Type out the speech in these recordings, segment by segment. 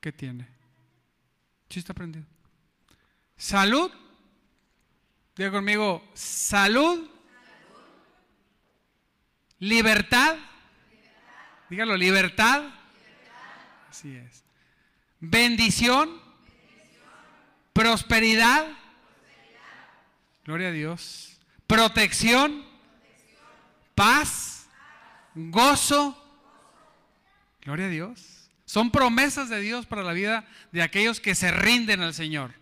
¿Qué tiene? Sí está prendido. Salud. Diga conmigo, salud. Libertad. Dígalo, libertad. Así es. Bendición. Prosperidad. Gloria a Dios. Protección. Paz. Gozo. Gloria a Dios. Son promesas de Dios para la vida de aquellos que se rinden al Señor.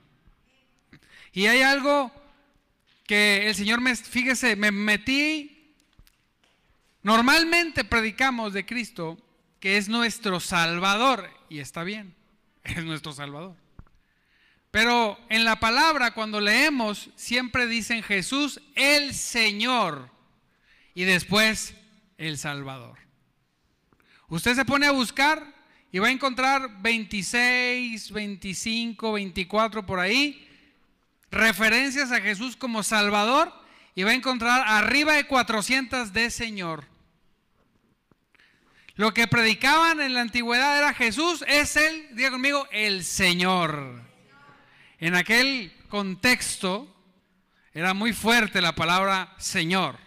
Y hay algo que el Señor me, fíjese, me metí. Normalmente predicamos de Cristo que es nuestro Salvador. Y está bien, es nuestro Salvador. Pero en la palabra, cuando leemos, siempre dicen Jesús el Señor y después el Salvador. Usted se pone a buscar y va a encontrar 26, 25, 24 por ahí referencias a Jesús como Salvador y va a encontrar arriba de 400 de Señor. Lo que predicaban en la antigüedad era Jesús es el, diga conmigo, el Señor. En aquel contexto era muy fuerte la palabra Señor.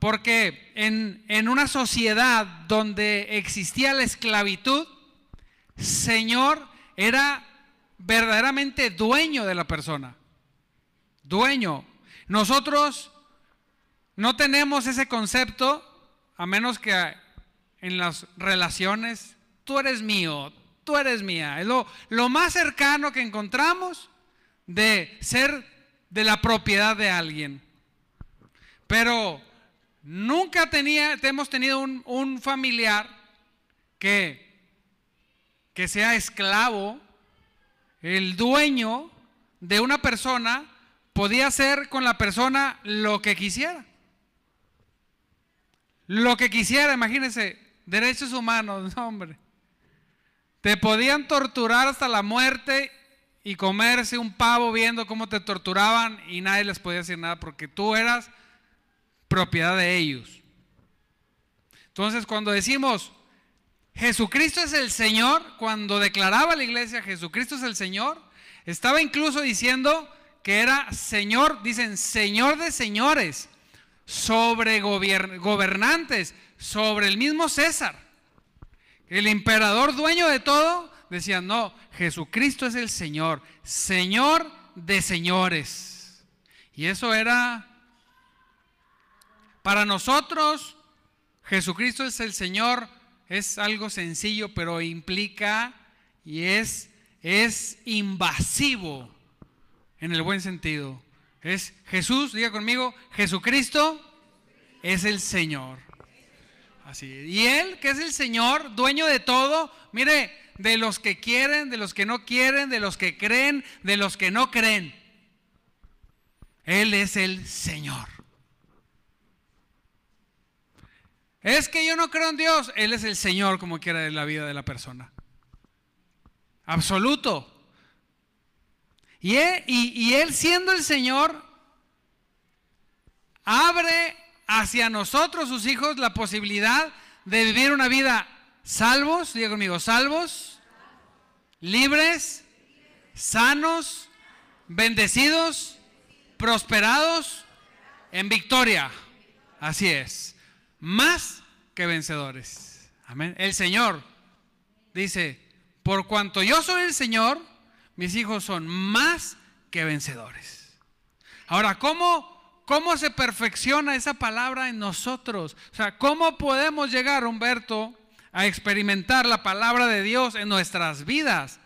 Porque en, en una sociedad donde existía la esclavitud, Señor era verdaderamente dueño de la persona. Dueño. Nosotros no tenemos ese concepto a menos que en las relaciones, tú eres mío, tú eres mía. Es lo, lo más cercano que encontramos de ser de la propiedad de alguien. Pero Nunca hemos tenido un, familiar que, que sea esclavo, el dueño de una persona podía hacer con la persona lo que quisiera. Lo que quisiera, imagínense, derechos humanos, hombre. Te podían torturar hasta la muerte y comerse un pavo viendo cómo te torturaban y nadie les podía decir nada porque tú eras propiedad de ellos. Entonces, cuando decimos Jesucristo es el Señor, cuando declaraba la iglesia Jesucristo es el Señor, estaba incluso diciendo que era Señor, dicen Señor de señores, sobre gobernantes, sobre el mismo César. El emperador dueño de todo, decía, no, Jesucristo es el Señor, Señor de señores. Y eso era para nosotros, Jesucristo es el Señor, es algo sencillo, pero implica y es, es invasivo en el buen sentido. Es Jesús, diga conmigo, Jesucristo es el Señor. Así. Y Él, que es el Señor, dueño de todo, mire, de los que quieren, de los que no quieren, de los que creen, de los que no creen. Él es el Señor. Es que yo no creo en Dios. Él es el Señor como quiera de la vida de la persona. Absoluto. Y él, siendo el Señor, abre hacia nosotros, sus hijos, la posibilidad de vivir una vida salvos, diga conmigo, salvos, libres, sanos, bendecidos, prosperados, en victoria. Así es más que vencedores. Amén. El Señor dice, por cuanto yo soy el Señor, mis hijos son más que vencedores. Ahora, ¿cómo, cómo se perfecciona esa palabra en nosotros? O sea, ¿cómo podemos llegar, Humberto, a experimentar la palabra de Dios en nuestras vidas?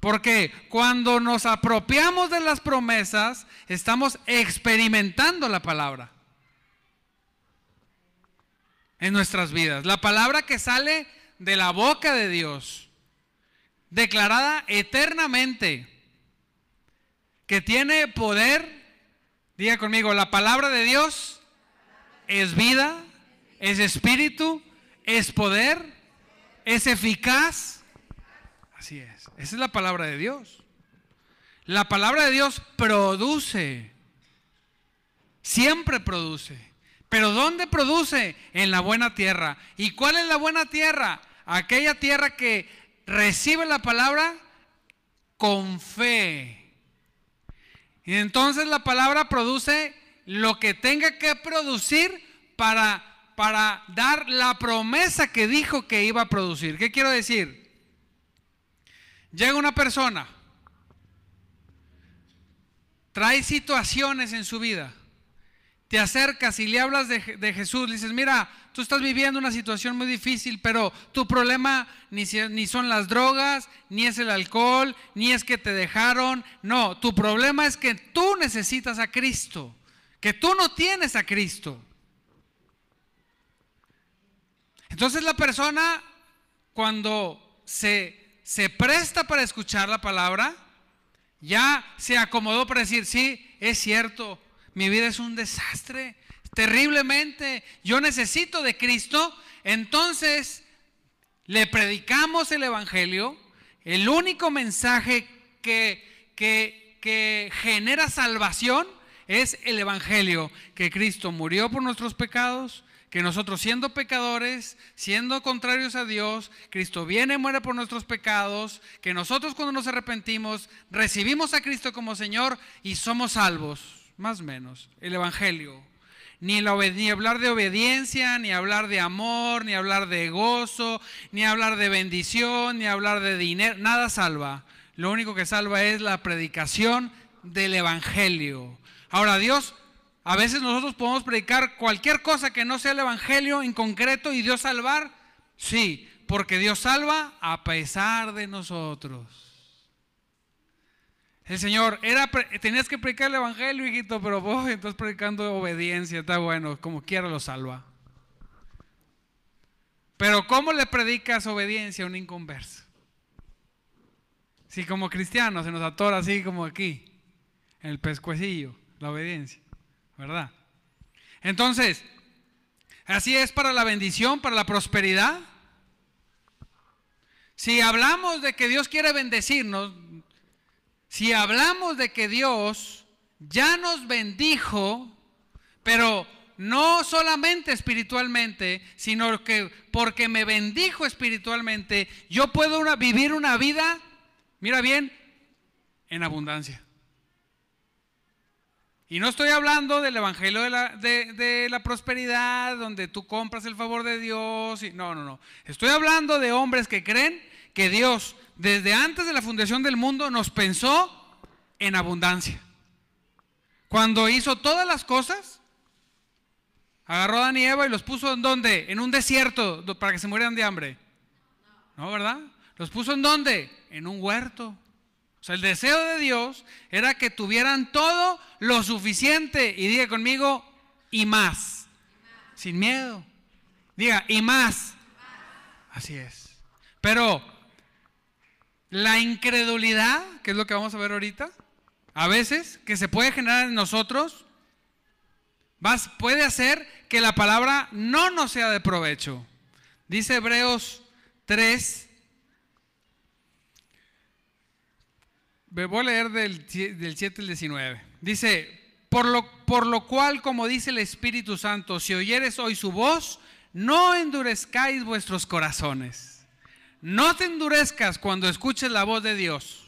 Porque cuando nos apropiamos de las promesas, estamos experimentando la palabra en nuestras vidas. La palabra que sale de la boca de Dios, declarada eternamente, que tiene poder, diga conmigo, la palabra de Dios es vida, es espíritu, es poder, es eficaz. Así es, esa es la palabra de Dios. La palabra de Dios produce, siempre produce Pero ¿dónde produce? En la buena tierra. ¿Y cuál es la buena tierra? Aquella tierra que recibe la palabra con fe. Y entonces la palabra produce lo que tenga que producir para, para dar la promesa que dijo que iba a producir. ¿Qué quiero decir? Llega una persona, trae situaciones en su vida, te acercas y le hablas de, Jesús, le dices, mira, tú estás viviendo una situación muy difícil, pero tu problema ni, ni son las drogas, ni es el alcohol, ni es que te dejaron, no, tu problema es que tú necesitas a Cristo, que tú no tienes a Cristo. Entonces la persona cuando se se presta para escuchar la palabra, ya se acomodó para decir, sí, es cierto, mi vida es un desastre, terriblemente, yo necesito de Cristo, entonces le predicamos el Evangelio, el único mensaje que, que, que genera salvación es el Evangelio, que Cristo murió por nuestros pecados, que nosotros siendo pecadores, siendo contrarios a Dios, Cristo viene, muere por nuestros pecados, que nosotros cuando nos arrepentimos recibimos a Cristo como Señor y somos salvos, más o menos, el Evangelio. Ni, ni hablar de obediencia, ni hablar de amor, ni hablar de gozo, ni hablar de bendición, ni hablar de dinero, nada salva. Lo único que salva es la predicación del Evangelio. Ahora Dios a veces nosotros podemos predicar cualquier cosa que no sea el Evangelio en concreto y Dios salvar. Sí, porque Dios salva a pesar de nosotros. El Señor, era, tenías que predicar el Evangelio, hijito, pero vos estás predicando obediencia, está bueno, como quiera lo salva. Pero ¿cómo le predicas obediencia a un inconverso? Si como cristiano se nos atora así como aquí, en el pescuecillo, la obediencia. ¿verdad? Entonces, así es para la bendición, para la prosperidad. Si hablamos de que Dios quiere bendecirnos, si hablamos de que Dios ya nos bendijo, pero no solamente espiritualmente, sino que porque me bendijo espiritualmente, yo puedo vivir una vida, mira bien, en abundancia. Y no estoy hablando del evangelio de la, de, la, prosperidad, donde tú compras el favor de Dios. Y, no, no, no. Estoy hablando de hombres que creen que Dios, desde antes de la fundación del mundo, nos pensó en abundancia. Cuando hizo todas las cosas, agarró a Dan y Eva y los puso en dónde? En un desierto para que se murieran de hambre. ¿No, verdad? ¿Los puso en dónde? En un huerto. O sea, el deseo de Dios era que tuvieran todo lo suficiente. Y diga conmigo, y más. Sin miedo. Diga, y más. Así es. Pero la incredulidad, que es lo que vamos a ver ahorita, a veces que se puede generar en nosotros, puede hacer que la palabra no nos sea de provecho. Dice Hebreos 3, Voy a leer del, 7 al 19. Dice, por lo, por lo cual, como dice el Espíritu Santo, si oyeres hoy su voz, no endurezcáis vuestros corazones. No te endurezcas cuando escuches la voz de Dios.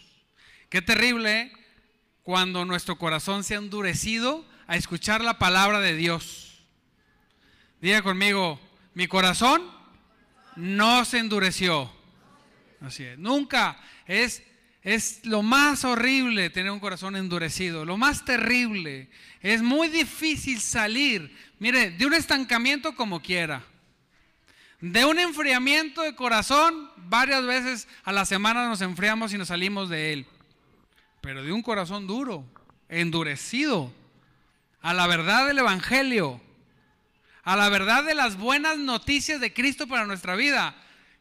Qué terrible ¿eh? cuando nuestro corazón se ha endurecido a escuchar la palabra de Dios. Diga conmigo, mi corazón no se endureció. Así es. Nunca es es lo más horrible tener un corazón endurecido, lo más terrible. Es muy difícil salir, mire, de un estancamiento como quiera. De un enfriamiento de corazón, varias veces a la semana nos enfriamos y nos salimos de él. Pero de un corazón duro, endurecido, a la verdad del Evangelio, a la verdad de las buenas noticias de Cristo para nuestra vida.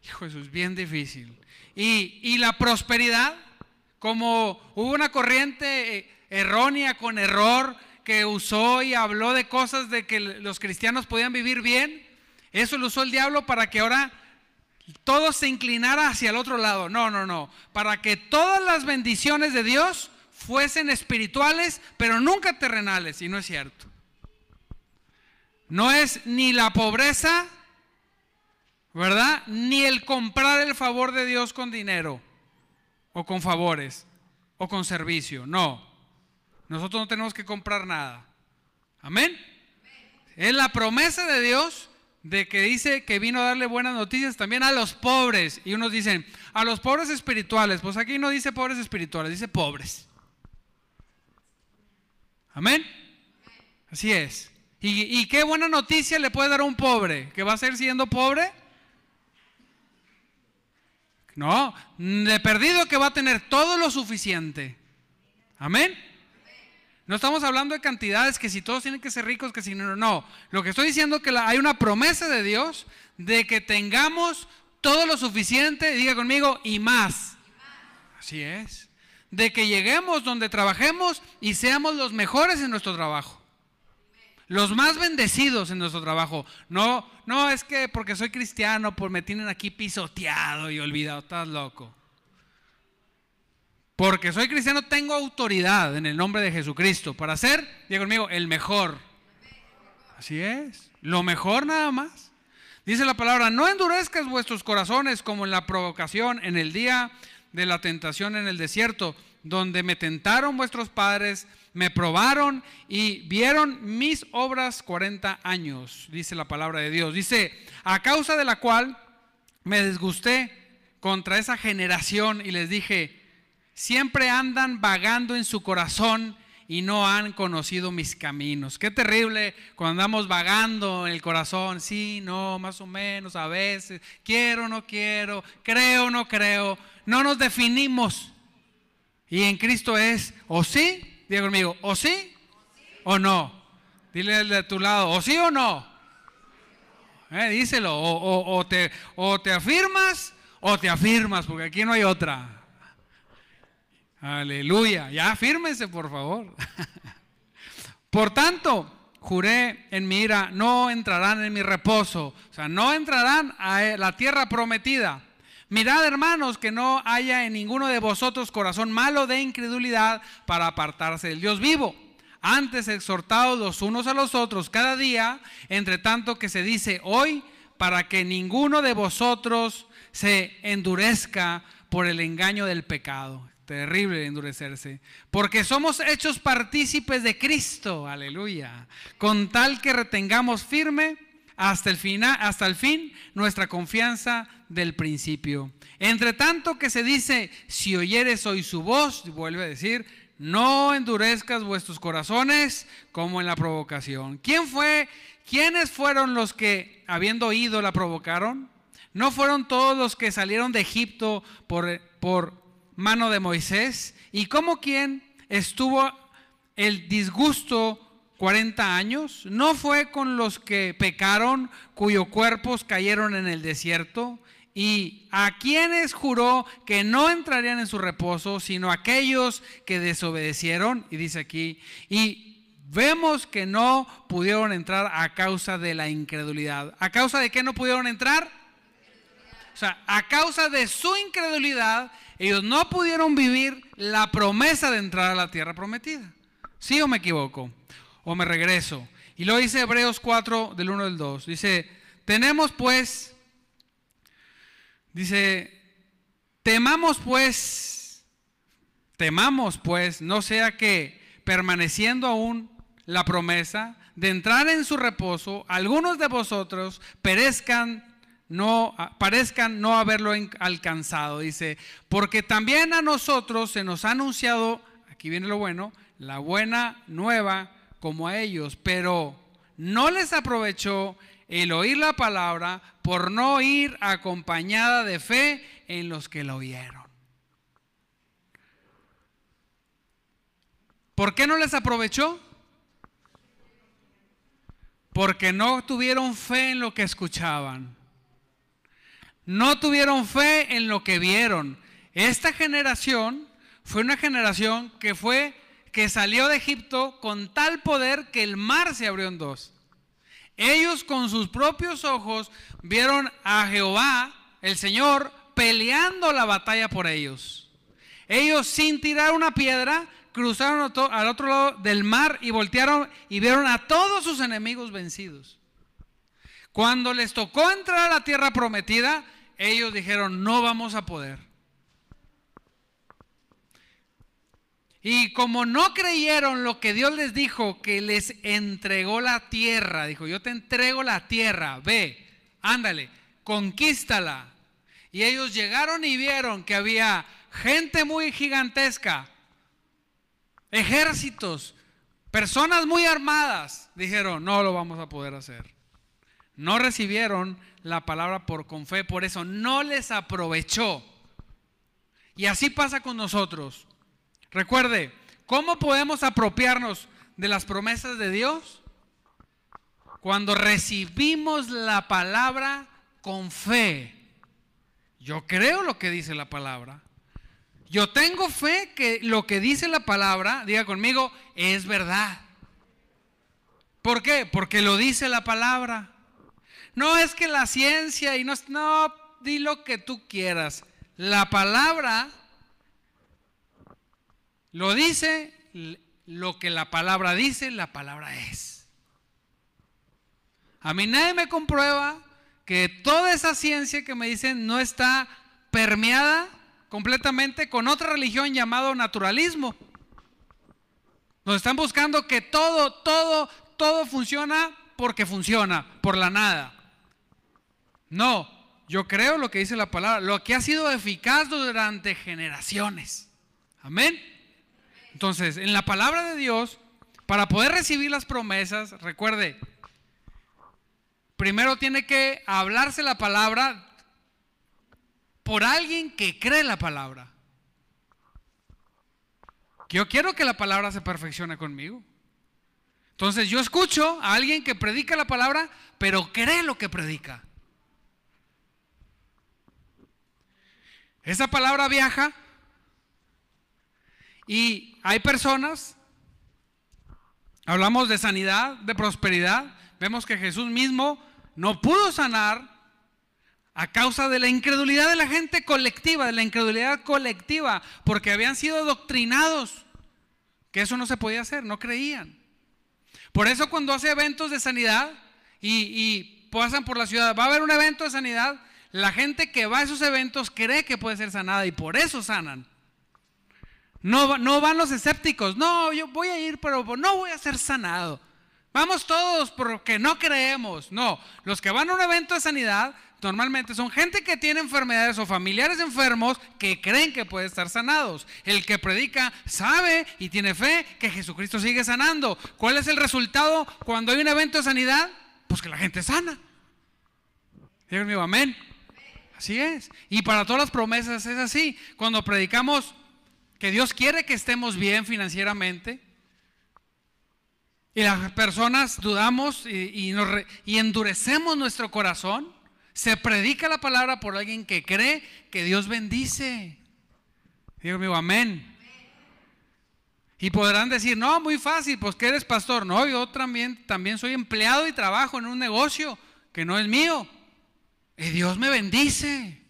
Hijo, es bien difícil. Y, y la prosperidad, como hubo una corriente eh, errónea con error que usó y habló de cosas de que los cristianos podían vivir bien, eso lo usó el diablo para que ahora todo se inclinara hacia el otro lado. No, no, no. Para que todas las bendiciones de Dios fuesen espirituales, pero nunca terrenales. Y no es cierto. No es ni la pobreza, ¿verdad? Ni el comprar el favor de Dios con dinero o con favores o con servicio. No. Nosotros no tenemos que comprar nada. Amén. Es la promesa de Dios de que dice que vino a darle buenas noticias también a los pobres. Y unos dicen, a los pobres espirituales. Pues aquí no dice pobres espirituales, dice pobres. Amén. Así es. ¿Y, qué buena noticia le puede dar a un pobre? ¿Que va a seguir siendo pobre? No, de perdido que va a tener todo lo suficiente. Amén. No estamos hablando de cantidades, que si todos tienen que ser ricos, que si no, no. Lo que estoy diciendo es que hay una promesa de Dios de que tengamos todo lo suficiente, diga conmigo, y más. Así es. De que lleguemos donde trabajemos y seamos los mejores en nuestro trabajo. Los más bendecidos en nuestro trabajo. No, no es que porque soy cristiano, pues me tienen aquí pisoteado y olvidado. Estás loco. Porque soy cristiano, tengo autoridad en el nombre de Jesucristo para ser, diga conmigo, el mejor. Así es. Lo mejor nada más. Dice la palabra, no endurezcas vuestros corazones como en la provocación en el día de la tentación en el desierto, donde me tentaron vuestros padres me probaron y vieron mis obras 40 años, dice la palabra de Dios. Dice, a causa de la cual me desgusté contra esa generación y les dije, siempre andan vagando en su corazón y no han conocido mis caminos. Qué terrible cuando andamos vagando en el corazón, sí, no, más o menos, a veces, quiero, no quiero, creo, no creo, no nos definimos. Y en Cristo es o sí Diga conmigo, ¿o sí o no? Dile de tu lado, ¿o sí o no? Eh, díselo, o, te, o te afirmas o te afirmas, porque aquí no hay otra. Aleluya, ya afírmense por favor. por tanto, juré en mi ira, no entrarán en mi reposo, o sea, no entrarán a la tierra prometida Mirad, hermanos, que no haya en ninguno de vosotros corazón malo de incredulidad para apartarse del Dios vivo. Antes exhortados los unos a los otros cada día, entre tanto que se dice hoy, para que ninguno de vosotros se endurezca por el engaño del pecado. Terrible endurecerse. Porque somos hechos partícipes de Cristo, aleluya. Con tal que retengamos firme hasta el, hasta el fin nuestra confianza del principio. Entre tanto que se dice, si oyeres hoy su voz, vuelve a decir, no endurezcas vuestros corazones como en la provocación. ¿Quién fue? ¿Quiénes fueron los que, habiendo oído, la provocaron? ¿No fueron todos los que salieron de Egipto por, por mano de Moisés? ¿Y cómo quién estuvo el disgusto 40 años? ¿No fue con los que pecaron, cuyos cuerpos cayeron en el desierto? ¿Y a quienes juró que no entrarían en su reposo, sino aquellos que desobedecieron? Y dice aquí, y vemos que no pudieron entrar a causa de la incredulidad. ¿A causa de qué no pudieron entrar? O sea, a causa de su incredulidad, ellos no pudieron vivir la promesa de entrar a la tierra prometida. ¿Sí o me equivoco? ¿O me regreso? Y lo dice Hebreos 4 del 1 al 2. Dice, tenemos pues Dice, temamos pues, temamos pues, no sea que permaneciendo aún la promesa de entrar en su reposo, algunos de vosotros perezcan no parezcan no haberlo alcanzado, dice, porque también a nosotros se nos ha anunciado, aquí viene lo bueno, la buena nueva como a ellos, pero no les aprovechó el oír la palabra por no ir acompañada de fe en los que la oyeron. ¿Por qué no les aprovechó? Porque no tuvieron fe en lo que escuchaban. No tuvieron fe en lo que vieron. Esta generación fue una generación que fue que salió de Egipto con tal poder que el mar se abrió en dos. Ellos con sus propios ojos vieron a Jehová, el Señor, peleando la batalla por ellos. Ellos sin tirar una piedra cruzaron al otro lado del mar y voltearon y vieron a todos sus enemigos vencidos. Cuando les tocó entrar a la tierra prometida, ellos dijeron, no vamos a poder. Y como no creyeron lo que Dios les dijo, que les entregó la tierra, dijo, yo te entrego la tierra, ve, ándale, conquístala. Y ellos llegaron y vieron que había gente muy gigantesca, ejércitos, personas muy armadas. Dijeron, no lo vamos a poder hacer. No recibieron la palabra por con fe, por eso no les aprovechó. Y así pasa con nosotros. Recuerde, ¿cómo podemos apropiarnos de las promesas de Dios? Cuando recibimos la palabra con fe. Yo creo lo que dice la palabra. Yo tengo fe que lo que dice la palabra, diga conmigo, es verdad. ¿Por qué? Porque lo dice la palabra. No es que la ciencia y no, no, di lo que tú quieras. La palabra lo dice, lo que la palabra dice, la palabra es. A mí nadie me comprueba que toda esa ciencia que me dicen no está permeada completamente con otra religión llamado naturalismo. Nos están buscando que todo, todo, todo funciona porque funciona, por la nada. No, yo creo lo que dice la palabra, lo que ha sido eficaz durante generaciones. Amén. Entonces, en la palabra de Dios, para poder recibir las promesas, recuerde, primero tiene que hablarse la palabra por alguien que cree la palabra. Yo quiero que la palabra se perfeccione conmigo. Entonces yo escucho a alguien que predica la palabra, pero cree lo que predica. Esa palabra viaja y hay personas, hablamos de sanidad, de prosperidad, vemos que Jesús mismo no pudo sanar a causa de la incredulidad de la gente colectiva, de la incredulidad colectiva, porque habían sido doctrinados que eso no se podía hacer, no creían. Por eso cuando hace eventos de sanidad y, y pasan por la ciudad, va a haber un evento de sanidad, la gente que va a esos eventos cree que puede ser sanada y por eso sanan. No, no van los escépticos. No, yo voy a ir, pero no voy a ser sanado. Vamos todos porque no creemos. No, los que van a un evento de sanidad normalmente son gente que tiene enfermedades o familiares enfermos que creen que puede estar sanados. El que predica sabe y tiene fe que Jesucristo sigue sanando. ¿Cuál es el resultado cuando hay un evento de sanidad? Pues que la gente sana. Dios mío, amén. Así es. Y para todas las promesas es así. Cuando predicamos que Dios quiere que estemos bien financieramente. Y las personas dudamos y, endurecemos nuestro corazón. Se predica la palabra por alguien que cree que Dios bendice. Digo mío, amén. Y podrán decir, no, muy fácil, pues que eres pastor. No, yo también soy empleado y trabajo en un negocio que no es mío. Y Dios me bendice.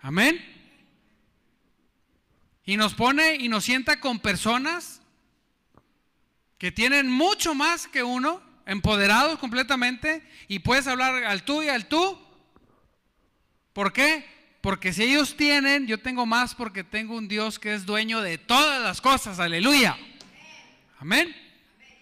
Amén. Y nos pone y nos sienta con personas que tienen mucho más que uno, empoderados completamente, y puedes hablar al tú y al tú. ¿Por qué? Porque si ellos tienen, yo tengo más porque tengo un Dios que es dueño de todas las cosas. Aleluya. Amén.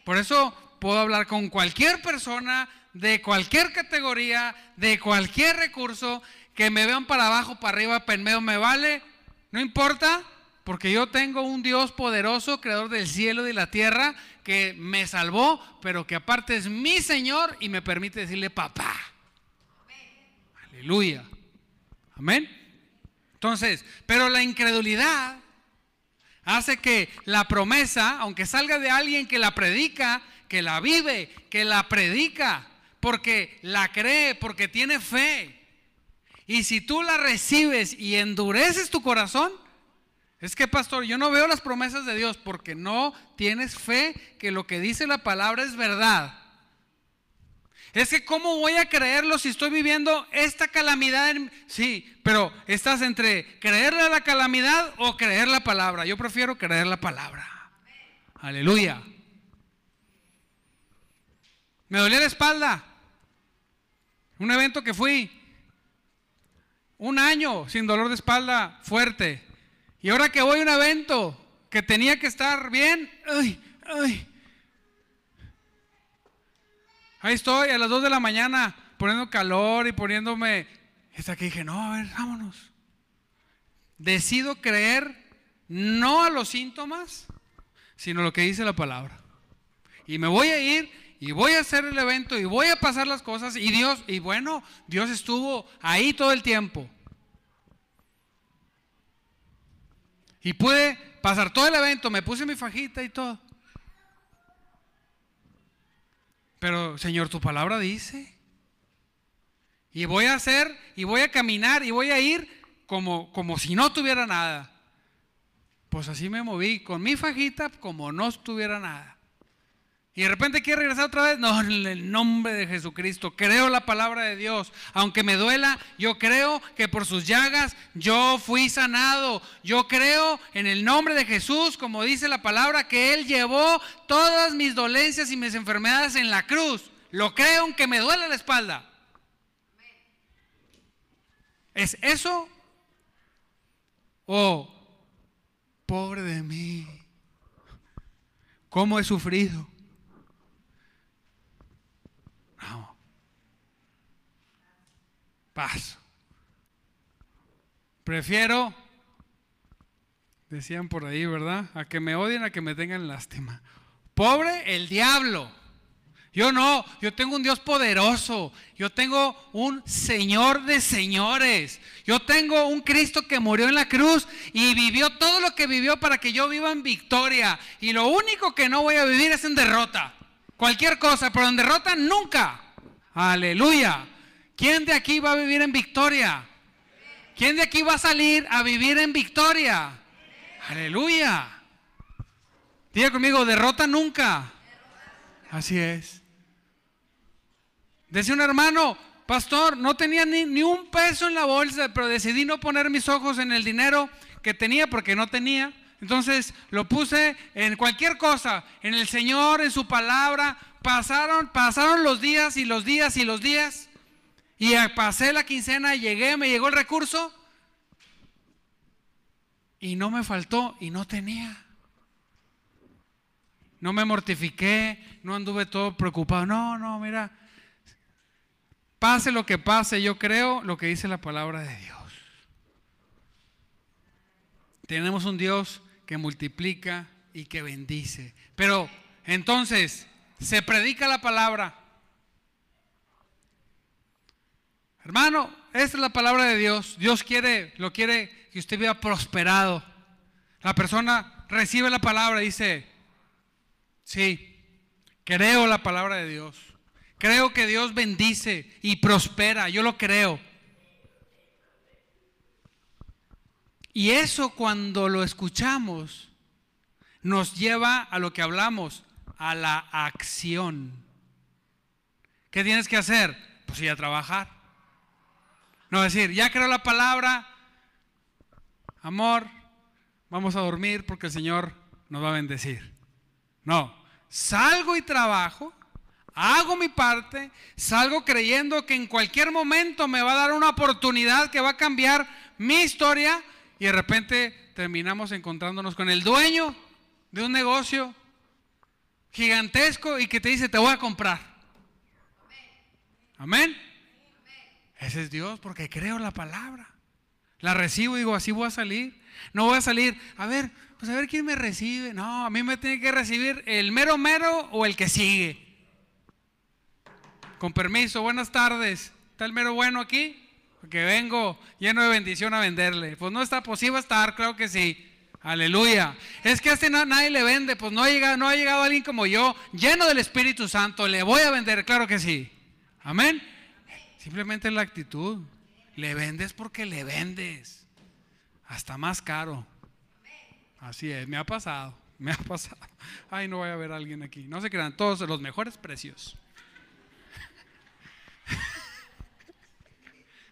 Por eso puedo hablar con cualquier persona de cualquier categoría, de cualquier recurso, que me vean para abajo, para arriba, para en medio, me vale. No importa, porque yo tengo un Dios poderoso, creador del cielo y de la tierra, que me salvó, pero que aparte es mi Señor y me permite decirle papá. Aleluya. Amén. Entonces, pero la incredulidad hace que la promesa, aunque salga de alguien que la predica, que la vive, que la predica, porque la cree, porque tiene fe. Y si tú la recibes y endureces tu corazón, es que, pastor, yo no veo las promesas de Dios porque no tienes fe que lo que dice la palabra es verdad. Es que, ¿cómo voy a creerlo si estoy viviendo esta calamidad? Sí, pero estás entre creerle la calamidad o creer la palabra. Yo prefiero creer la palabra. Aleluya. Me dolía la espalda. Un evento que fui un año sin dolor de espalda fuerte. Y ahora que voy a un evento que tenía que estar bien, ay, ay. Ahí estoy a las 2 de la mañana poniendo calor y poniéndome. Hasta que dije, no, a ver, vámonos. Decido creer no a los síntomas, sino lo que dice la palabra. Y me voy a ir y voy a hacer el evento y voy a pasar las cosas y Dios, y bueno, Dios estuvo ahí todo el tiempo. Y pude pasar todo el evento, me puse mi fajita y todo. Pero Señor, tu palabra dice. Y voy a hacer, y voy a caminar, y voy a ir como, como si no tuviera nada. Pues así me moví, con mi fajita como no tuviera nada. Y de repente quiere regresar otra vez. No, en el nombre de Jesucristo. Creo la palabra de Dios. Aunque me duela, yo creo que por sus llagas yo fui sanado. Yo creo en el nombre de Jesús, como dice la palabra, que Él llevó todas mis dolencias y mis enfermedades en la cruz. Lo creo aunque me duele la espalda. ¿Es eso? Oh, pobre de mí. ¿Cómo he sufrido? Paso. Prefiero, decían por ahí, ¿verdad? A que me odien, a que me tengan lástima. Pobre el diablo. Yo no, yo tengo un Dios poderoso. Yo tengo un Señor de señores. Yo tengo un Cristo que murió en la cruz y vivió todo lo que vivió para que yo viva en victoria. Y lo único que no voy a vivir es en derrota. Cualquier cosa, pero en derrota nunca. Aleluya. ¿Quién de aquí va a vivir en victoria? ¿Quién de aquí va a salir a vivir en victoria? Aleluya. Diga conmigo, derrota nunca. Así es. Decía un hermano, pastor, no tenía ni, ni, un peso en la bolsa, pero decidí no poner mis ojos en el dinero que tenía porque no tenía. Entonces lo puse en cualquier cosa, en el Señor, en su palabra. Pasaron, pasaron los días y los días y los días. Y pasé la quincena, llegué, me llegó el recurso. Y no me faltó y no tenía. No me mortifiqué, no anduve todo preocupado. No, no, mira. Pase lo que pase, yo creo lo que dice la palabra de Dios. Tenemos un Dios que multiplica y que bendice. Pero entonces, se predica la palabra. Hermano, esta es la palabra de Dios. Dios quiere, lo quiere que usted viva prosperado. La persona recibe la palabra y dice, sí, creo la palabra de Dios. Creo que Dios bendice y prospera. Yo lo creo. Y eso cuando lo escuchamos nos lleva a lo que hablamos, a la acción. ¿Qué tienes que hacer? Pues ir a trabajar. No decir, ya creo la palabra, amor, vamos a dormir porque el Señor nos va a bendecir. No, salgo y trabajo, hago mi parte, salgo creyendo que en cualquier momento me va a dar una oportunidad que va a cambiar mi historia y de repente terminamos encontrándonos con el dueño de un negocio gigantesco y que te dice, te voy a comprar. Amén. Ese es Dios porque creo la palabra. La recibo y digo, así voy a salir. No voy a salir, a ver, pues a ver quién me recibe. No, a mí me tiene que recibir el mero mero o el que sigue. Con permiso, buenas tardes. ¿Está el mero bueno aquí? Porque vengo lleno de bendición a venderle. Pues no está, pues va a estar, creo que sí. Aleluya. Es que a este nadie le vende, pues no ha, llegado, no ha llegado alguien como yo, lleno del Espíritu Santo. Le voy a vender, claro que sí. Amén. Simplemente la actitud. Le vendes porque le vendes. Hasta más caro. Así es, me ha pasado. Me ha pasado. Ay, no voy a ver a alguien aquí. No se crean, todos los mejores precios.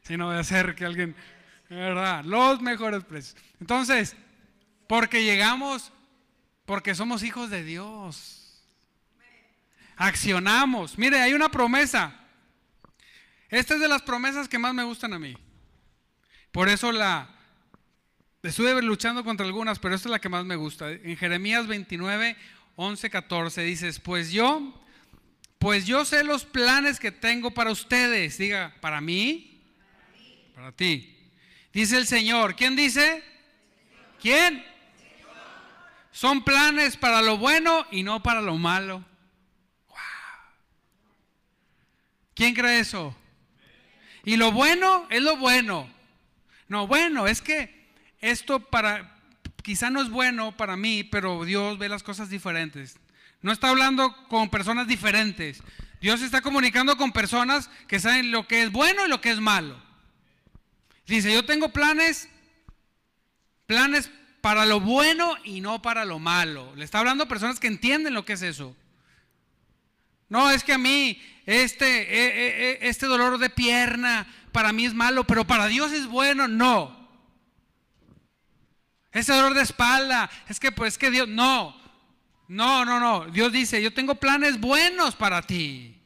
Si no voy a hacer que alguien, ¿verdad? Los mejores precios. Entonces, porque llegamos, porque somos hijos de Dios. Accionamos. Mire, hay una promesa Esta es de las promesas que más me gustan a mí. Por eso la estuve luchando contra algunas, pero esta es la que más me gusta. En Jeremías 29, 11, 14 dices, pues yo, pues yo sé los planes que tengo para ustedes. Diga, para mí, para ti. Dice el Señor. ¿Quién dice? ¿Quién? Son planes para lo bueno y no para lo malo. ¿Quién cree eso? Y lo bueno es lo bueno. No, bueno, es que esto para quizá no es bueno para mí, pero Dios ve las cosas diferentes. No está hablando con personas diferentes. Dios está comunicando con personas que saben lo que es bueno y lo que es malo. Dice, yo tengo planes, planes para lo bueno y no para lo malo. Le está hablando a personas que entienden lo que es eso. No, es que a mí este, eh, eh, eh, este dolor de pierna para mí es malo, pero para Dios es bueno. No. Ese dolor de espalda, es que pues que Dios, no. No, no, no. Dios dice, yo tengo planes buenos para ti.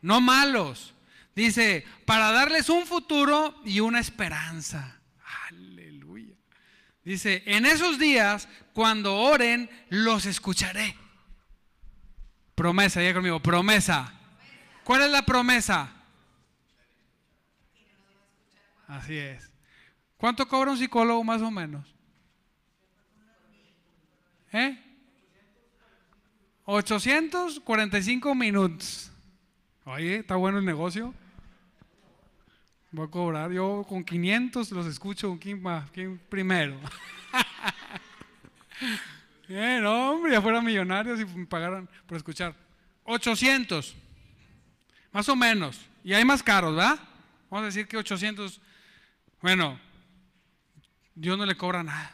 No malos. Dice, para darles un futuro y una esperanza. Aleluya. Dice, en esos días, cuando oren, los escucharé. Promesa, ya conmigo, promesa. ¿Cuál es la promesa? Así es. ¿Cuánto cobra un psicólogo más o menos? ¿Eh? 845 minutos. Oye, está bueno el negocio. Voy a cobrar. Yo con 500 los escucho. ¿Quién, ¿Quién primero? Eh, no, hombre, ya fueran millonarios y me pagaran por escuchar. 800, más o menos. Y hay más caros, ¿verdad? Vamos a decir que 800. Bueno, Dios no le cobra nada.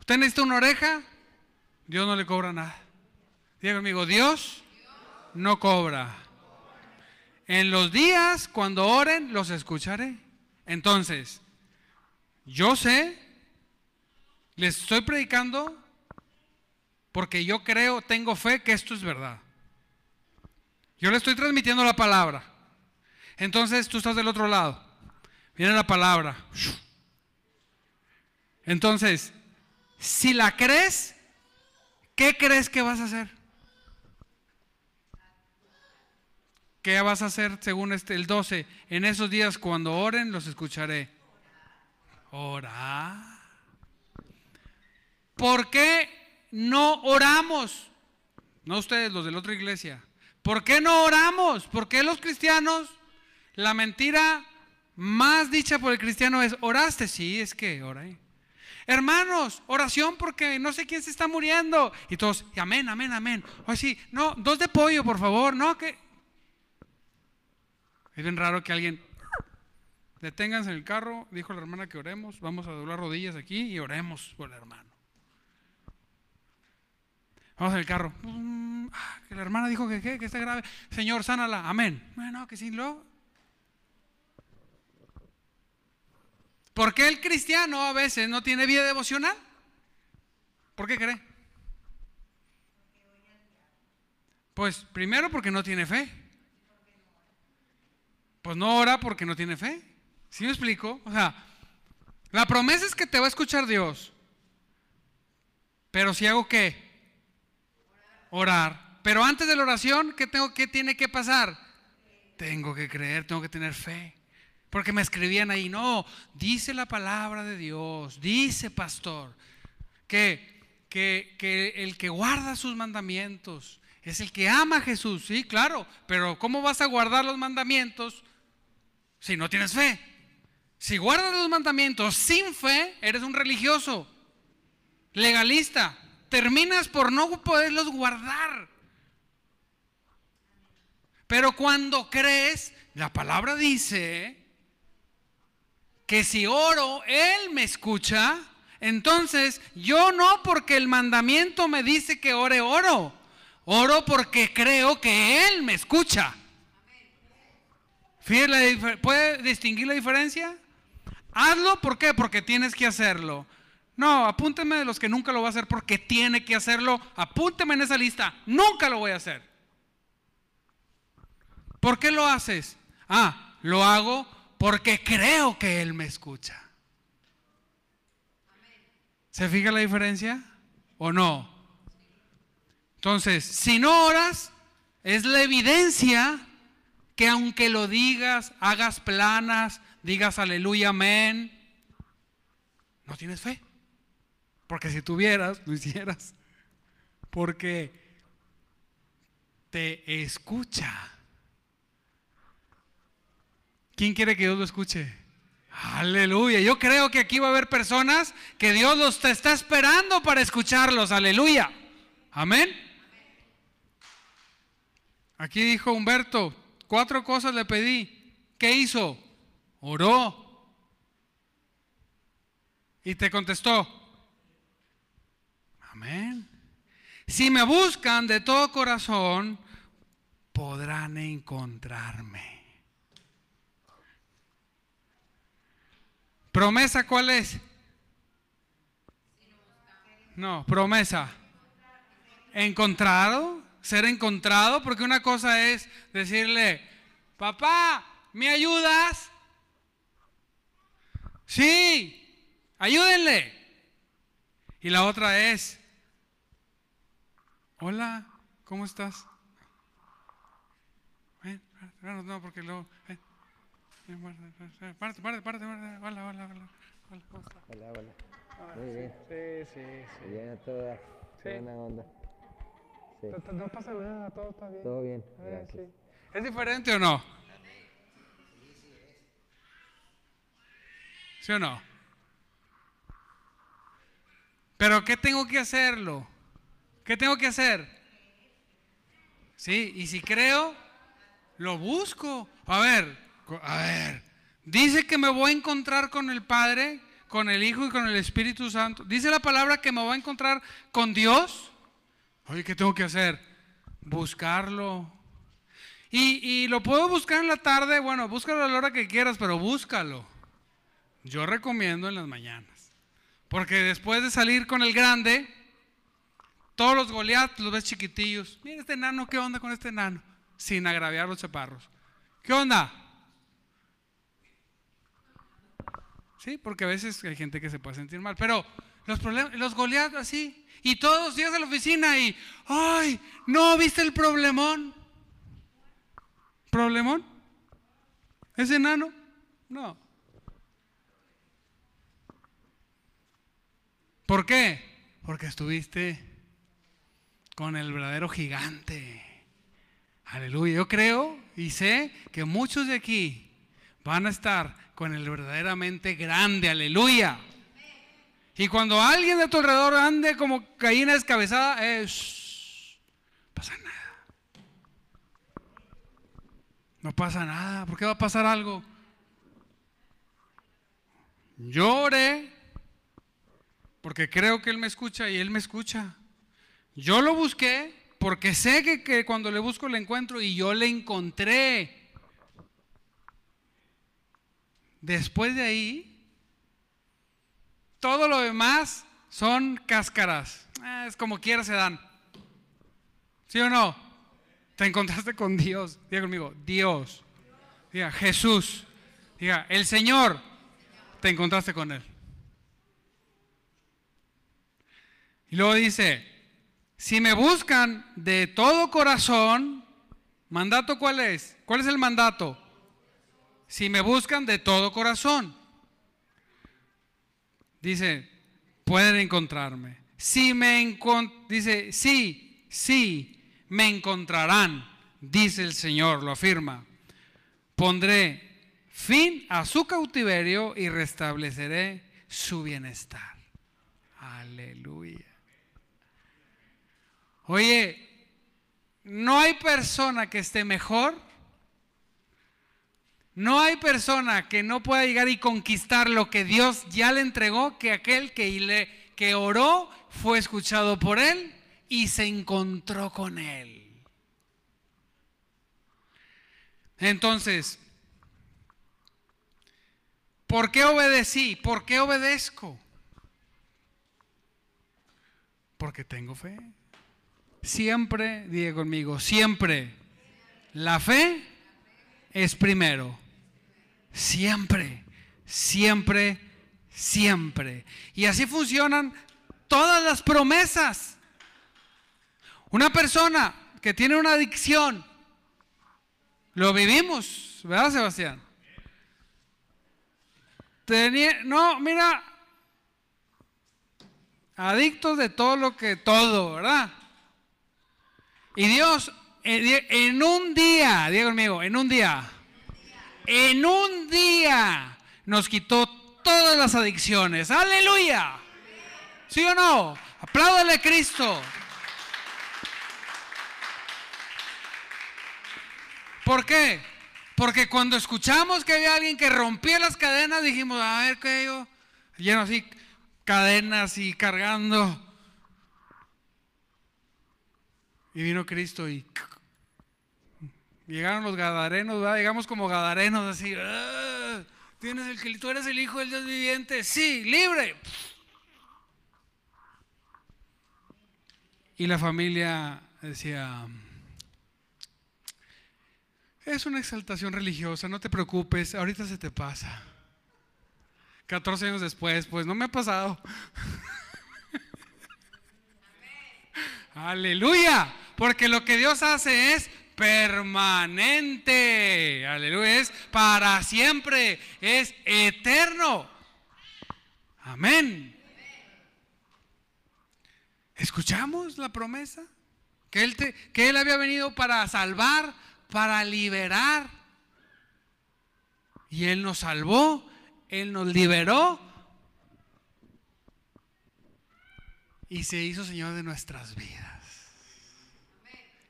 ¿Usted necesita una oreja? Dios no le cobra nada. Diga conmigo, Dios no cobra. En los días cuando oren, los escucharé. Entonces, yo sé, les estoy predicando porque yo creo, tengo fe que esto es verdad. Yo le estoy transmitiendo la palabra. Entonces tú estás del otro lado. Viene la palabra. Entonces, si la crees, ¿qué crees que vas a hacer? ¿Qué vas a hacer según este, el 12? En esos días cuando oren los escucharé. Ora. ¿Por qué no oramos? No ustedes, los de la otra iglesia. ¿Por qué no oramos? ¿Por qué los cristianos? La mentira más dicha por el cristiano es, ¿oraste? Sí, es que oré. Hermanos, oración porque no sé quién se está muriendo. Y todos, amén, amén, amén. O sí, no, dos de pollo, por favor. No, que... Es bien raro que alguien... Deténganse en el carro, dijo la hermana que oremos. Vamos a doblar rodillas aquí y oremos por el hermano. Vamos al carro. Mm, ah, que la hermana dijo que, que está grave. Señor, sánala. Amén. Bueno, que sí, lo. ¿Por qué el cristiano a veces no tiene vida devocional? ¿Por qué cree? Pues primero porque no tiene fe. Pues no ora porque no tiene fe. ¿Sí me explico? O sea, la promesa es que te va a escuchar Dios. Pero si hago qué? Orar. Pero antes de la oración, ¿qué, tengo, qué tiene que pasar? Tengo que creer, tengo que tener fe. Porque me escribían ahí, no, dice la palabra de Dios, dice pastor, que, que, que el que guarda sus mandamientos es el que ama a Jesús, sí, claro, pero ¿cómo vas a guardar los mandamientos si no tienes fe? Si guardas los mandamientos sin fe, eres un religioso, legalista, terminas por no poderlos guardar. Pero cuando crees, la palabra dice que si oro, Él me escucha. Entonces, yo no porque el mandamiento me dice que ore, oro. Oro porque creo que Él me escucha. ¿Puede distinguir la diferencia? Hazlo, ¿por qué? Porque tienes que hacerlo. No, apúnteme de los que nunca lo va a hacer porque tiene que hacerlo. Apúnteme en esa lista. Nunca lo voy a hacer. ¿Por qué lo haces? Ah, lo hago porque creo que Él me escucha. ¿Se fija la diferencia o no? Entonces, si no oras, es la evidencia que aunque lo digas, hagas planas, digas aleluya, amén, no tienes fe. Porque si tuvieras, lo hicieras. Porque te escucha. ¿Quién quiere que Dios lo escuche? Aleluya. Yo creo que aquí va a haber personas que Dios los está esperando para escucharlos. Aleluya. Amén. Aquí dijo Humberto, cuatro cosas le pedí. ¿Qué hizo? Oró. Y te contestó. Amén. Si me buscan de todo corazón, podrán encontrarme. ¿Promesa cuál es? No, promesa. Encontrado, ser encontrado, porque una cosa es decirle, papá, ¿me ayudas? Sí, ayúdenle. Y la otra es, hola, ¿cómo estás? no, porque luego... Párate, párate, párate, Hola, hola, hola. Hola, Hola, hola. Muy bien. Sí, sí, sí. Bien, a toda sí. buena onda. Sí. No, pasa nada, todo está bien. Todo bien, gracias. ¿Es diferente o no? ¿Sí o no? Pero ¿qué tengo que hacerlo? ¿Qué tengo que hacer? Sí, y si creo, lo busco. A ver, a ver, dice que me voy a encontrar con el Padre, con el Hijo y con el Espíritu Santo. Dice la palabra que me voy a encontrar con Dios. Oye, ¿qué tengo que hacer? Buscarlo. Y, y lo puedo buscar en la tarde, bueno, búscalo a la hora que quieras, pero búscalo. Yo recomiendo en las mañanas. Porque después de salir con el grande, todos los Goliat los ves chiquitillos. Mira este enano, ¿qué onda con este enano? Sin agraviar los chaparros. ¿Qué onda? Sí, porque a veces hay gente que se puede sentir mal. Pero los problemas, los Goliat así. Y todos los días a la oficina y, ay, no, ¿viste el problemón? ¿Problemón? ¿Es enano? No. ¿Por qué? Porque estuviste con el verdadero gigante. Aleluya. Yo creo y sé que muchos de aquí van a estar con el verdaderamente grande. Aleluya. Y cuando alguien de tu alrededor ande como gallina descabezada, es pasa nada. No pasa nada. ¿Por qué va a pasar algo? Llore, porque creo que Él me escucha y Él me escucha. Yo lo busqué porque sé que, que cuando le busco le encuentro y yo le encontré. Después de ahí, todo lo demás son cáscaras. Ah, es como quiera se dan. ¿Sí o no? Te encontraste con Dios. Diga conmigo, Dios. Diga, Jesús. Diga, el Señor. Te encontraste con Él. Y luego dice, si me buscan de todo corazón, ¿mandato cuál es? ¿Cuál es el mandato? Si me buscan de todo corazón. Dice, pueden encontrarme. Si me dice, sí, sí, me encontrarán, dice el Señor, lo afirma. Pondré fin a su cautiverio y restableceré su bienestar. Aleluya. Oye, no hay persona que esté mejor. No hay persona que no pueda llegar y conquistar lo que Dios ya le entregó que aquel que, le, oró fue escuchado por él y se encontró con él. Entonces, ¿por qué obedecí? ¿Por qué obedezco? Porque tengo fe. Siempre, diga conmigo, siempre la fe es primero. Siempre, siempre, siempre. Y así funcionan todas las promesas. Una persona que tiene una adicción, lo vivimos, ¿verdad, Sebastián? no, mira, adictos de todo lo que, todo, ¿verdad? Y Dios, eh, en un día, diga conmigo, en un día, en un día nos quitó todas las adicciones. Aleluya. ¿Sí o no? Apláudale a Cristo. ¿Por qué? Porque cuando escuchamos que había alguien que rompía las cadenas, dijimos, a ver qué yo, lleno así, cadenas y cargando. Y vino Cristo y llegaron los gadarenos, ¿verdad? Llegamos como gadarenos así. Ah, ¿Tienes el que tú eres el hijo del Dios viviente? Sí, libre. Y la familia decía, es una exaltación religiosa, no te preocupes, ahorita se te pasa. 14 años después, pues no me ha pasado. Aleluya, porque lo que Dios hace es permanente. Aleluya, es para siempre, es eterno. Amén. ¿Escuchamos la promesa? Que él, que él había venido para salvar, para liberar. Y Él nos salvó, Él nos liberó y se hizo Señor de nuestras vidas.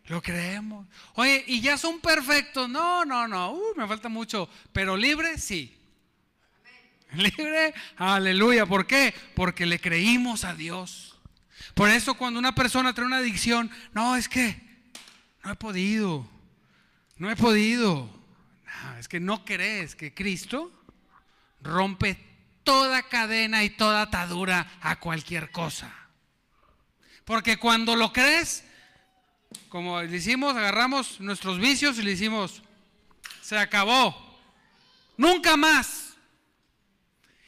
Lo creemos. Oye, ¿y ya son perfectos? No, no, no. Uh, me falta mucho. Pero libre, sí. Libre, aleluya. ¿Por qué? Porque le creímos a Dios. Por eso cuando una persona trae una adicción, no, es que no he podido. No he podido. es que no crees que Cristo rompe toda cadena y toda atadura a cualquier cosa. Porque cuando lo crees, como le hicimos, agarramos nuestros vicios y le hicimos, se acabó. Nunca más.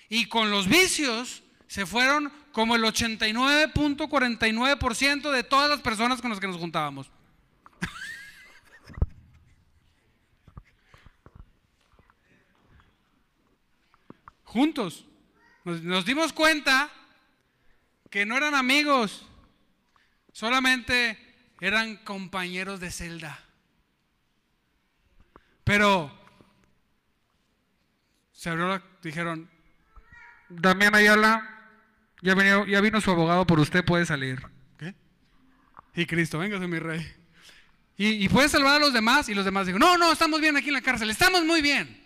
Y con los vicios se fueron como el 89.49% de todas las personas con las que nos juntábamos. juntos. Nos, dimos cuenta que no eran amigos, solamente eran compañeros de celda. Pero se abrió, dijeron, Damián Ayala, ya vino, ya vino su abogado por usted, puede salir. ¿Qué? Y Cristo, véngase mi rey. Y, y, puede salvar a los demás. Y los demás dijeron, no, no, estamos bien aquí en la cárcel, estamos muy bien.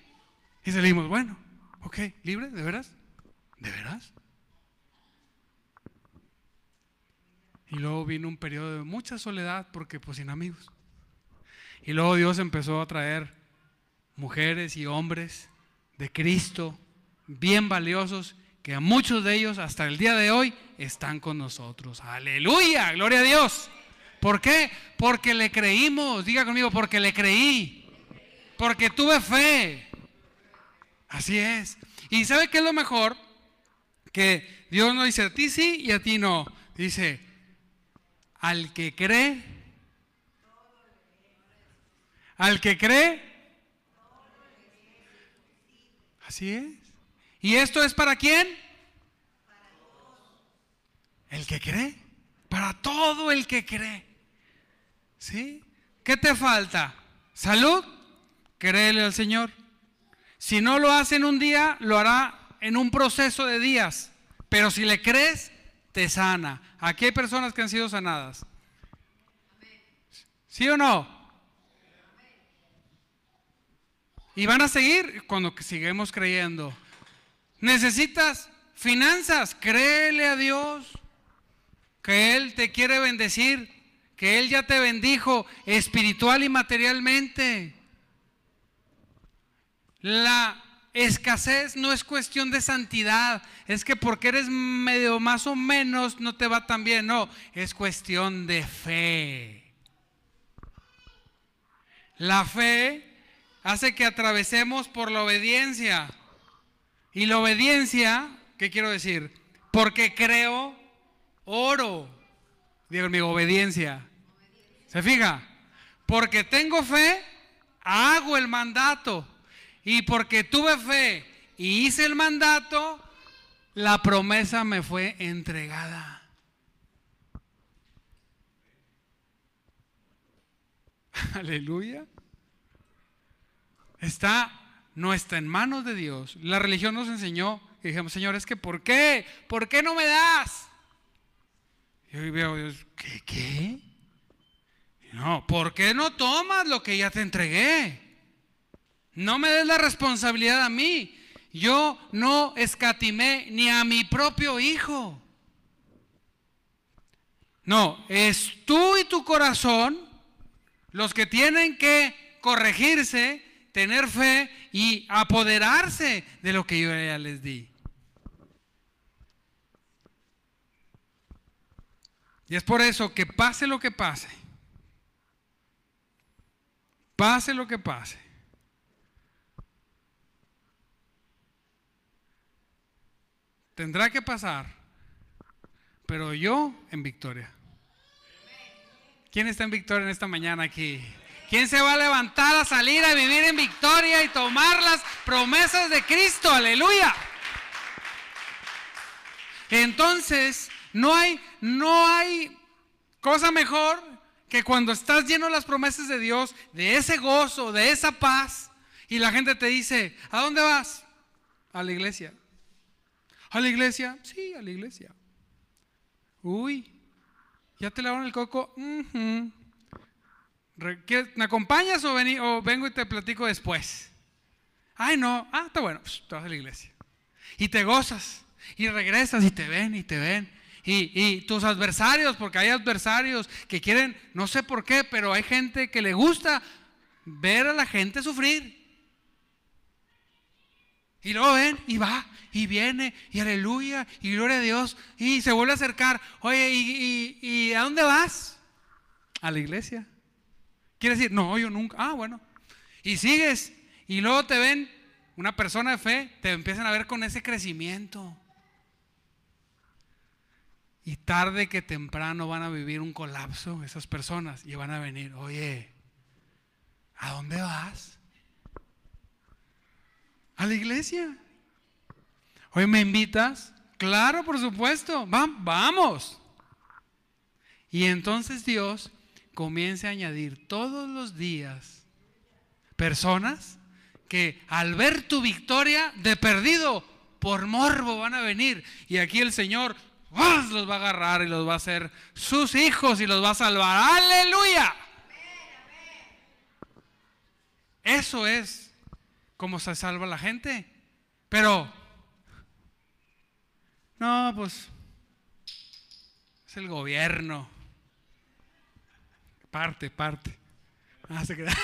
Y salimos, bueno. Ok, libre, ¿de veras? ¿De veras? Y luego vino un periodo de mucha soledad porque pues sin amigos. Y luego Dios empezó a traer mujeres y hombres de Cristo bien valiosos que a muchos de ellos hasta el día de hoy están con nosotros. Aleluya, gloria a Dios. ¿Por qué? Porque le creímos, diga conmigo, porque le creí, porque tuve fe, Así es. ¿Y sabe qué es lo mejor? Que Dios no dice a ti sí y a ti no. Dice, al que cree, al que cree, así es. ¿Y esto es para quién? El que cree. Para todo el que cree. ¿Sí? ¿Qué te falta? ¿Salud? Créele al Señor. Si no lo hace en un día, lo hará en un proceso de días. Pero si le crees, te sana. Aquí hay personas que han sido sanadas. ¿Sí o no? Y van a seguir cuando sigamos creyendo. Necesitas finanzas, créele a Dios que Él te quiere bendecir, que Él ya te bendijo espiritual y materialmente. La escasez no es cuestión de santidad, es que porque eres medio más o menos no te va tan bien, no, es cuestión de fe. La fe hace que atravesemos por la obediencia. Y la obediencia, ¿qué quiero decir? Porque creo, oro. Digo mi obediencia. ¿Se fija? Porque tengo fe, hago el mandato. Y porque tuve fe y hice el mandato, la promesa me fue entregada. Aleluya. Está, no está en manos de Dios. La religión nos enseñó y dijimos, Señor, es que ¿por qué? ¿Por qué no me das? Y hoy veo Dios, ¿qué? ¿Qué? No, ¿por qué no tomas lo que ya te entregué? No me des la responsabilidad a mí. Yo no escatimé ni a mi propio hijo. No, es tú y tu corazón los que tienen que corregirse, tener fe y apoderarse de lo que yo ya les di. Y es por eso que pase lo que pase, pase lo que pase, tendrá que pasar, pero yo en victoria. ¿Quién está en victoria en esta mañana aquí? ¿Quién se va a levantar a salir a vivir en victoria y tomar las promesas de Cristo? Aleluya. Entonces, no hay, no hay cosa mejor que cuando estás lleno de las promesas de Dios, de ese gozo, de esa paz, y la gente te dice, ¿a dónde vas? A la iglesia. ¿A la iglesia? Sí, a la iglesia. Uy, ¿ya te lavaron el coco? ¿Me acompañas o, vengo y te platico después? Ay, no. Ah, está bueno. Te vas a la iglesia. Y te gozas. Y regresas y te ven y te ven. Y, y, tus adversarios, porque hay adversarios que quieren, no sé por qué, pero hay gente que le gusta ver a la gente sufrir. Y luego ven y va y viene y aleluya y gloria a Dios y se vuelve a acercar. Oye, ¿y, y, a dónde vas? A la iglesia. Quiere decir, no, yo nunca. Ah, bueno. Y sigues y luego te ven una persona de fe, te empiezan a ver con ese crecimiento. Y tarde que temprano van a vivir un colapso esas personas y van a venir, oye, ¿a dónde vas? A la iglesia. Hoy me invitas. Claro, por supuesto. vamos. Y entonces Dios comienza a añadir todos los días personas que al ver tu victoria de perdido por morbo van a venir. Y aquí el Señor los va a agarrar y los va a hacer sus hijos y los va a salvar. Aleluya. Eso es cómo se salva la gente. Pero, no, pues, es el gobierno. Parte, parte. Ah, se queda.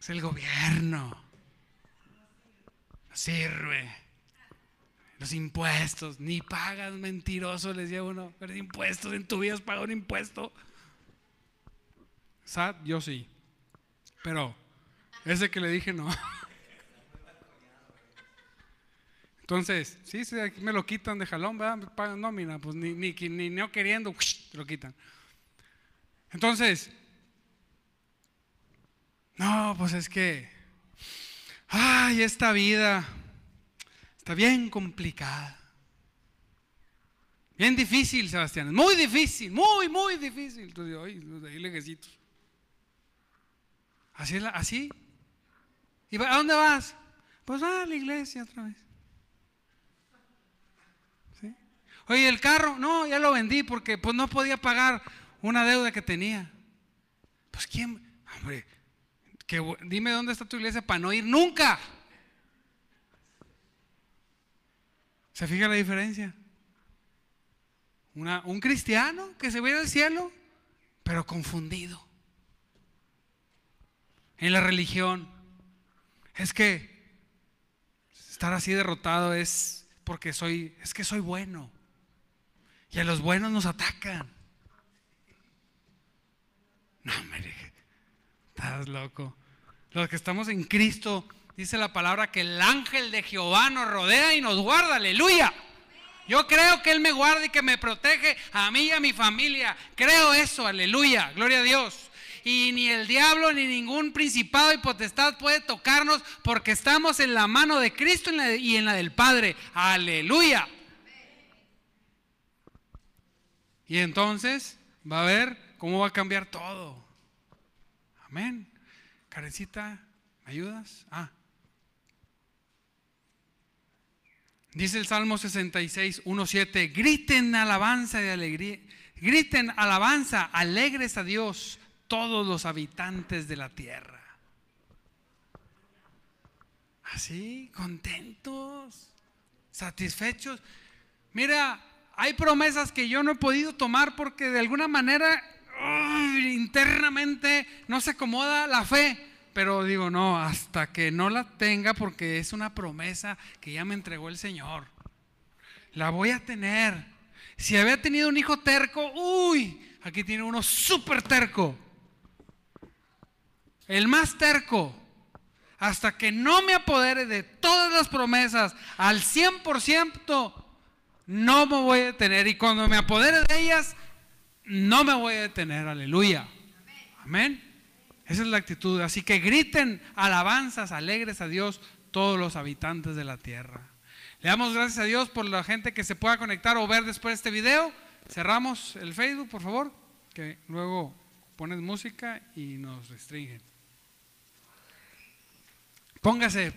Es el gobierno. sirve. Los impuestos. Ni pagas, mentiroso, les decía uno. Pero impuestos, en tu vida has pagado un impuesto. ¿Sad? Yo sí. Pero ese que le dije no. Entonces, sí, sí, me lo quitan de jalón, ¿verdad? Me pagan nómina, pues ni, ni, ni no queriendo, te lo quitan. Entonces, no, pues es que, ay, esta vida está bien complicada. Bien difícil, Sebastián, muy difícil, muy, muy difícil. Entonces, ay, ahí lejecitos. Así es así. ¿Y a dónde vas? Pues va a la iglesia otra vez. ¿Sí? Oye, el carro, no, ya lo vendí porque pues no podía pagar una deuda que tenía. Pues quién, hombre, que, dime dónde está tu iglesia para no ir nunca. ¿Se fija la diferencia? un cristiano que se ve al cielo, pero confundido en la religión. Es que estar así derrotado es porque soy, es que soy bueno. Y a los buenos nos atacan. No, Estás loco. Los que estamos en Cristo, dice la palabra que el ángel de Jehová nos rodea y nos guarda. Aleluya. Yo creo que Él me guarda y que me protege a mí y a mi familia. Creo eso, aleluya, gloria a Dios. Y ni el diablo ni ningún principado y potestad puede tocarnos porque estamos en la mano de Cristo y en la del Padre. Aleluya. Y entonces va a ver cómo va a cambiar todo. Amén. Carecita, ¿me ayudas? Ah. Dice el Salmo 66, 1, 7, griten alabanza de alegría, griten alabanza, alegres a Dios todos los habitantes de la tierra. Así, contentos, satisfechos. Mira, hay promesas que yo no he podido tomar porque de alguna manera internamente no se acomoda la fe. Pero digo, no, hasta que no la tenga porque es una promesa que ya me entregó el Señor. La voy a tener. Si había tenido un hijo terco, uy, aquí tiene uno súper terco. El más terco. Hasta que no me apodere de todas las promesas al 100%, no me voy a detener. Y cuando me apodere de ellas, no me voy a detener. Aleluya. Amén. Esa es la actitud. Así que griten alabanzas alegres a Dios todos los habitantes de la tierra. Le damos gracias a Dios por la gente que se pueda conectar o ver después de este video. Cerramos el Facebook, por favor, que luego pones música y nos restringen. Póngase de pie.